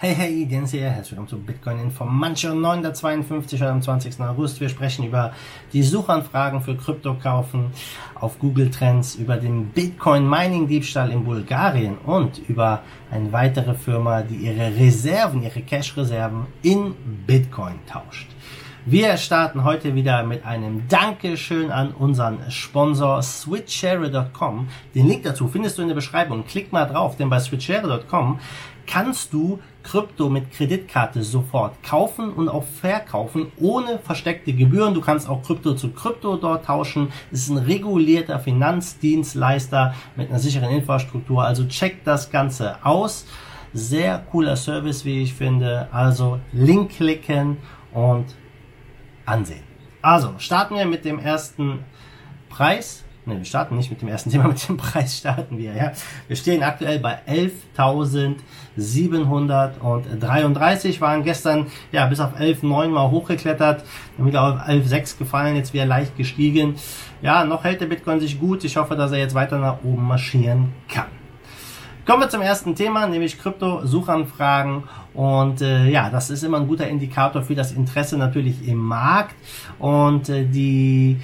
Hey, hey, Jens hier, herzlich willkommen zu Bitcoin Information 952 am 20. August. Wir sprechen über die Suchanfragen für Kryptokaufen auf Google Trends, über den Bitcoin Mining Diebstahl in Bulgarien und über eine weitere Firma, die ihre Reserven, ihre Cash-Reserven in Bitcoin tauscht. Wir starten heute wieder mit einem Dankeschön an unseren Sponsor switchshare.com. Den Link dazu findest du in der Beschreibung. Klick mal drauf, denn bei switchshare.com kannst du Krypto mit Kreditkarte sofort kaufen und auch verkaufen ohne versteckte Gebühren. Du kannst auch Krypto zu Krypto dort tauschen. Es ist ein regulierter Finanzdienstleister mit einer sicheren Infrastruktur. Also check das Ganze aus. Sehr cooler Service, wie ich finde. Also Link klicken und ansehen. Also starten wir mit dem ersten Preis. Ne, wir starten nicht mit dem ersten Thema, mit dem Preis starten wir. Ja. Wir stehen aktuell bei 11.733, waren gestern ja bis auf 11.9 mal hochgeklettert, wieder auf 11.6 gefallen, jetzt wieder leicht gestiegen. Ja, noch hält der Bitcoin sich gut. Ich hoffe, dass er jetzt weiter nach oben marschieren kann. Kommen wir zum ersten Thema, nämlich Krypto-Suchanfragen. Und äh, ja, das ist immer ein guter Indikator für das Interesse natürlich im Markt. Und äh, die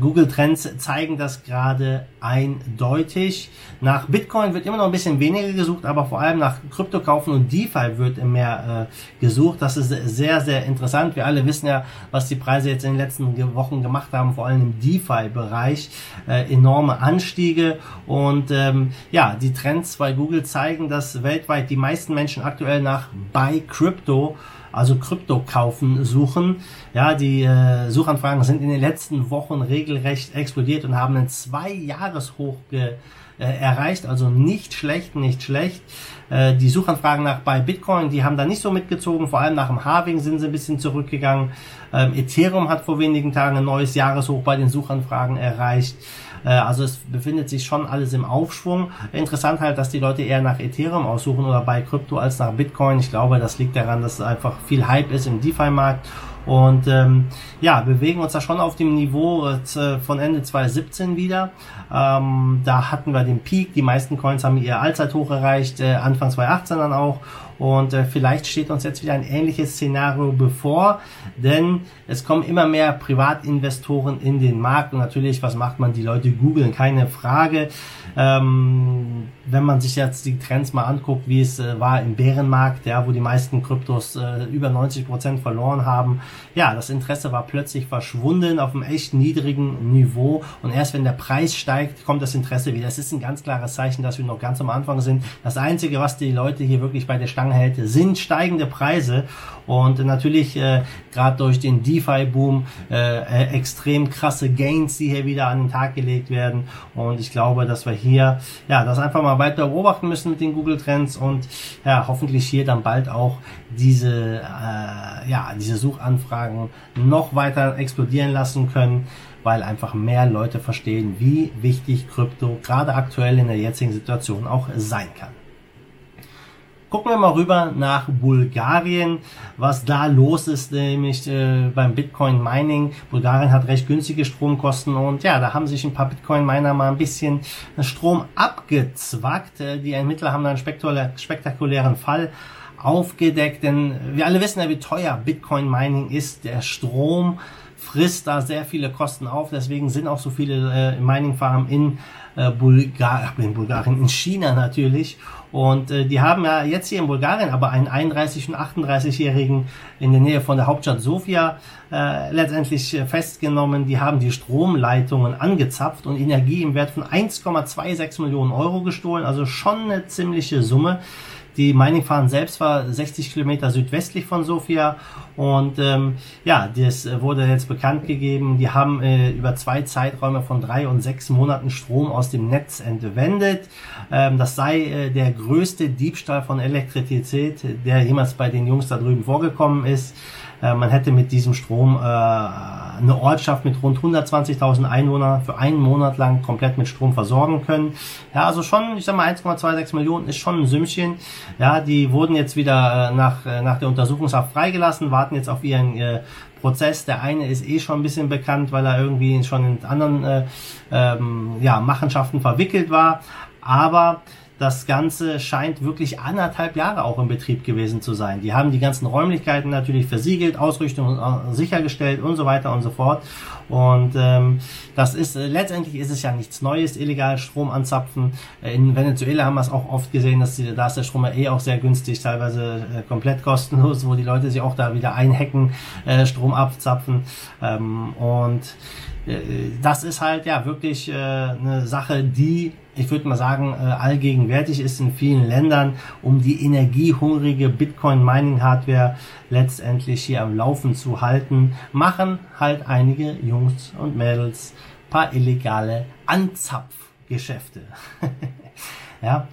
Google Trends zeigen das gerade eindeutig. Nach Bitcoin wird immer noch ein bisschen weniger gesucht, aber vor allem nach Kryptokaufen und DeFi wird mehr äh, gesucht. Das ist sehr, sehr interessant. Wir alle wissen ja, was die Preise jetzt in den letzten Wochen gemacht haben, vor allem im DeFi-Bereich. Äh, enorme Anstiege und ähm, ja, die Trends bei Google zeigen, dass weltweit die meisten Menschen aktuell nach Buy Crypto also Krypto kaufen suchen. Ja, die äh, Suchanfragen sind in den letzten Wochen regelrecht explodiert und haben einen zwei Jahreshoch ge, äh, erreicht. Also nicht schlecht, nicht schlecht. Äh, die Suchanfragen nach bei Bitcoin, die haben da nicht so mitgezogen. Vor allem nach dem Halving sind sie ein bisschen zurückgegangen. Ähm, Ethereum hat vor wenigen Tagen ein neues Jahreshoch bei den Suchanfragen erreicht. Äh, also es befindet sich schon alles im Aufschwung. Interessant halt, dass die Leute eher nach Ethereum aussuchen oder bei Krypto als nach Bitcoin. Ich glaube, das liegt daran, dass einfach viel Hype ist im DeFi-Markt und ähm, ja, bewegen uns da schon auf dem Niveau äh, von Ende 2017 wieder. Ähm, da hatten wir den Peak, die meisten Coins haben ihr Allzeithoch erreicht, äh, Anfang 2018 dann auch. Und äh, vielleicht steht uns jetzt wieder ein ähnliches Szenario bevor, denn es kommen immer mehr Privatinvestoren in den Markt und natürlich, was macht man? Die Leute googeln, keine Frage. Ähm, wenn man sich jetzt die Trends mal anguckt, wie es äh, war im Bärenmarkt, ja, wo die meisten Kryptos äh, über 90 Prozent verloren haben, ja, das Interesse war plötzlich verschwunden auf einem echt niedrigen Niveau und erst wenn der Preis steigt, kommt das Interesse wieder. Das ist ein ganz klares Zeichen, dass wir noch ganz am Anfang sind. Das Einzige, was die Leute hier wirklich bei der Stange hält, sind steigende Preise und natürlich äh, gerade durch den DeFi-Boom äh, äh, extrem krasse Gains, die hier wieder an den Tag gelegt werden und ich glaube, dass wir hier ja das einfach mal weiter beobachten müssen mit den Google Trends und ja hoffentlich hier dann bald auch diese äh, ja diese Suchanfragen noch weiter explodieren lassen können weil einfach mehr Leute verstehen, wie wichtig Krypto gerade aktuell in der jetzigen Situation auch sein kann. Gucken wir mal rüber nach Bulgarien, was da los ist, nämlich äh, beim Bitcoin Mining. Bulgarien hat recht günstige Stromkosten und ja, da haben sich ein paar Bitcoin Miner mal ein bisschen Strom abgezwackt. Äh, die Ermittler haben da einen spektakulären Fall aufgedeckt, denn wir alle wissen ja, wie teuer Bitcoin Mining ist. Der Strom frisst da sehr viele Kosten auf, deswegen sind auch so viele äh, Mining Farmen in äh, Bulgar in Bulgarien, in China natürlich. Und äh, die haben ja jetzt hier in Bulgarien aber einen 31- und 38-Jährigen in der Nähe von der Hauptstadt Sofia äh, letztendlich äh, festgenommen. Die haben die Stromleitungen angezapft und Energie im Wert von 1,26 Millionen Euro gestohlen. Also schon eine ziemliche Summe. Die Mining Farm selbst war 60 Kilometer südwestlich von Sofia und ähm, ja, das wurde jetzt bekannt gegeben. Die haben äh, über zwei Zeiträume von drei und sechs Monaten Strom aus dem Netz entwendet. Ähm, das sei äh, der größte Diebstahl von Elektrizität, der jemals bei den Jungs da drüben vorgekommen ist. Äh, man hätte mit diesem Strom äh, eine Ortschaft mit rund 120.000 Einwohnern für einen Monat lang komplett mit Strom versorgen können. Ja, also schon, ich sag mal 1,26 Millionen ist schon ein Sümmchen. Ja, die wurden jetzt wieder äh, nach, äh, nach der Untersuchungshaft freigelassen, warten jetzt auf ihren äh, Prozess. Der eine ist eh schon ein bisschen bekannt, weil er irgendwie schon in anderen äh, ähm, ja, Machenschaften verwickelt war. Aber das Ganze scheint wirklich anderthalb Jahre auch in Betrieb gewesen zu sein. Die haben die ganzen Räumlichkeiten natürlich versiegelt, Ausrüstung äh, sichergestellt und so weiter und so fort. Und ähm, das ist äh, letztendlich ist es ja nichts Neues, illegal Strom anzapfen. In Venezuela haben wir es auch oft gesehen, dass die, da ist der Strom ja eh auch sehr günstig, teilweise äh, komplett kostenlos, wo die Leute sich auch da wieder einhacken, äh, Strom abzapfen. Ähm, und das ist halt ja wirklich äh, eine Sache, die ich würde mal sagen, äh, allgegenwärtig ist in vielen Ländern, um die energiehungrige Bitcoin-Mining-Hardware letztendlich hier am Laufen zu halten, machen halt einige Jungs und Mädels paar illegale Anzapfgeschäfte. ja.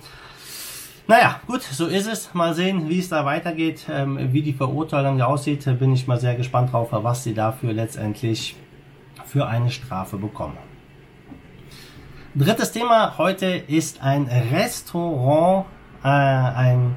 Naja, gut, so ist es. Mal sehen, wie es da weitergeht, ähm, wie die Verurteilung aussieht. Bin ich mal sehr gespannt drauf, was sie dafür letztendlich für eine Strafe bekommen. Drittes Thema heute ist ein Restaurant, äh, ein,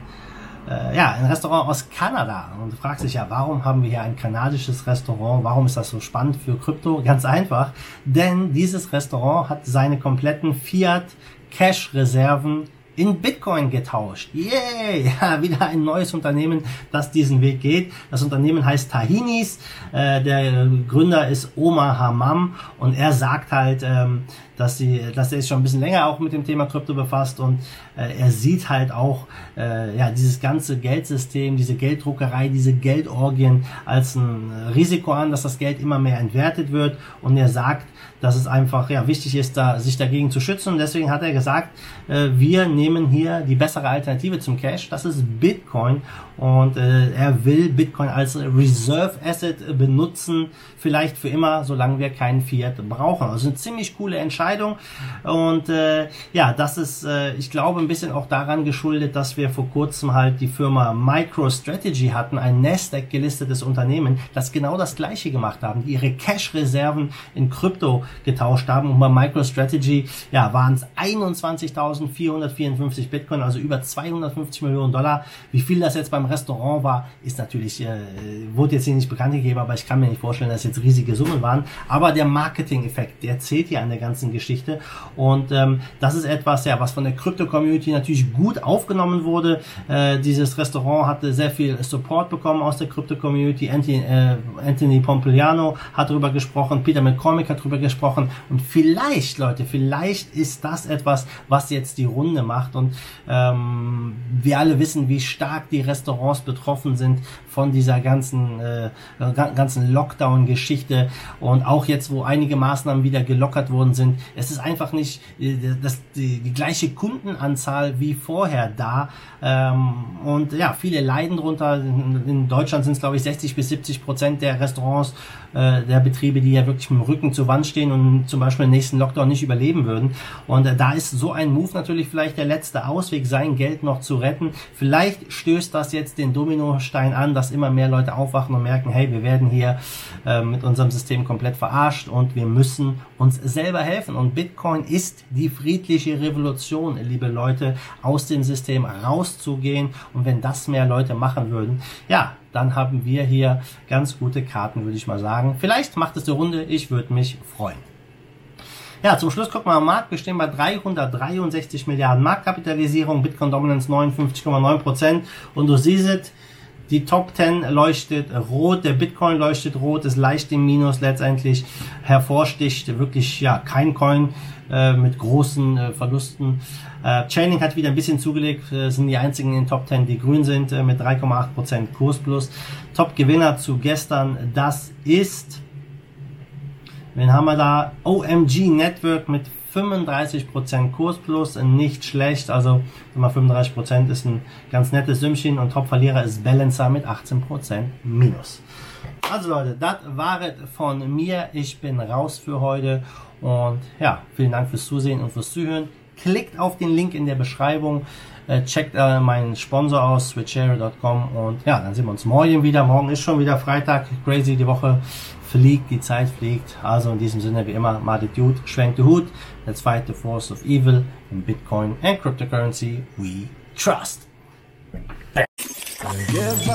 äh, ja, ein Restaurant aus Kanada. Und du fragst dich ja, warum haben wir hier ein kanadisches Restaurant? Warum ist das so spannend für Krypto? Ganz einfach, denn dieses Restaurant hat seine kompletten Fiat Cash Reserven in Bitcoin getauscht. Yay! Ja, wieder ein neues Unternehmen, das diesen Weg geht. Das Unternehmen heißt Tahinis. Äh, der Gründer ist Omar Hamam und er sagt halt, ähm, dass sie, dass er sich schon ein bisschen länger auch mit dem Thema Krypto befasst und äh, er sieht halt auch äh, ja dieses ganze Geldsystem, diese Gelddruckerei, diese Geldorgien als ein Risiko an, dass das Geld immer mehr entwertet wird und er sagt, dass es einfach ja wichtig ist, da sich dagegen zu schützen und deswegen hat er gesagt, äh, wir nehmen hier die bessere Alternative zum Cash, das ist Bitcoin. Und äh, er will Bitcoin als Reserve Asset benutzen, vielleicht für immer, solange wir keinen Fiat brauchen. Also eine ziemlich coole Entscheidung. Und äh, ja, das ist, äh, ich glaube, ein bisschen auch daran geschuldet, dass wir vor kurzem halt die Firma MicroStrategy hatten, ein Nasdaq gelistetes Unternehmen, das genau das gleiche gemacht haben, die ihre Cash-Reserven in Krypto getauscht haben. Und bei MicroStrategy ja, waren es 21.454 Bitcoin, also über 250 Millionen Dollar. Wie viel das jetzt beim Restaurant war, ist natürlich, äh, wurde jetzt hier nicht bekannt gegeben, aber ich kann mir nicht vorstellen, dass jetzt riesige Summen waren. Aber der Marketing-Effekt, der zählt hier an der ganzen Geschichte. Und ähm, das ist etwas, ja, was von der Krypto-Community natürlich gut aufgenommen wurde. Äh, dieses Restaurant hatte sehr viel Support bekommen aus der Krypto-Community. Anthony, äh, Anthony Pompliano hat darüber gesprochen, Peter McCormick hat darüber gesprochen. Und vielleicht, Leute, vielleicht ist das etwas, was jetzt die Runde macht. Und ähm, wir alle wissen, wie stark die Restaurants Restaurants betroffen sind von dieser ganzen, äh, ganzen Lockdown-Geschichte und auch jetzt, wo einige Maßnahmen wieder gelockert worden sind. Es ist einfach nicht äh, das, die, die gleiche Kundenanzahl wie vorher da. Ähm, und ja, viele leiden drunter. In Deutschland sind es, glaube ich, 60 bis 70 Prozent der Restaurants, äh, der Betriebe, die ja wirklich mit dem Rücken zur Wand stehen und zum Beispiel den nächsten Lockdown nicht überleben würden. Und äh, da ist so ein Move natürlich vielleicht der letzte Ausweg, sein Geld noch zu retten. Vielleicht stößt das jetzt den Dominostein an, dass immer mehr Leute aufwachen und merken, hey, wir werden hier äh, mit unserem System komplett verarscht und wir müssen uns selber helfen. Und Bitcoin ist die friedliche Revolution, liebe Leute, aus dem System rauszugehen. Und wenn das mehr Leute machen würden, ja, dann haben wir hier ganz gute Karten, würde ich mal sagen. Vielleicht macht es die Runde, ich würde mich freuen. Ja, zum Schluss gucken wir am Markt. Wir stehen bei 363 Milliarden Marktkapitalisierung, Bitcoin Dominance 59,9% Und du siehst, die Top 10 leuchtet rot, der Bitcoin leuchtet rot, ist leicht im Minus letztendlich hervorsticht. Wirklich, ja, kein Coin äh, mit großen äh, Verlusten. Äh, Chaining hat wieder ein bisschen zugelegt, äh, sind die einzigen in den Top 10, die grün sind, äh, mit 3,8% Kurs plus. Top Gewinner zu gestern, das ist, wen haben wir da? OMG Network mit 35% Kurs plus, nicht schlecht, also immer 35% ist ein ganz nettes Sümmchen und Top-Verlierer ist Balancer mit 18% minus. Also Leute, das war es von mir. Ich bin raus für heute und ja, vielen Dank fürs Zusehen und fürs Zuhören. Klickt auf den Link in der Beschreibung, äh, checkt äh, meinen Sponsor aus, switchero.com und ja, dann sehen wir uns morgen wieder. Morgen ist schon wieder Freitag, crazy die Woche fliegt, die Zeit fliegt. Also in diesem Sinne wie immer, Marty Dude, schwenkt den Hut. Let's fight the force of evil in Bitcoin and cryptocurrency we trust. Give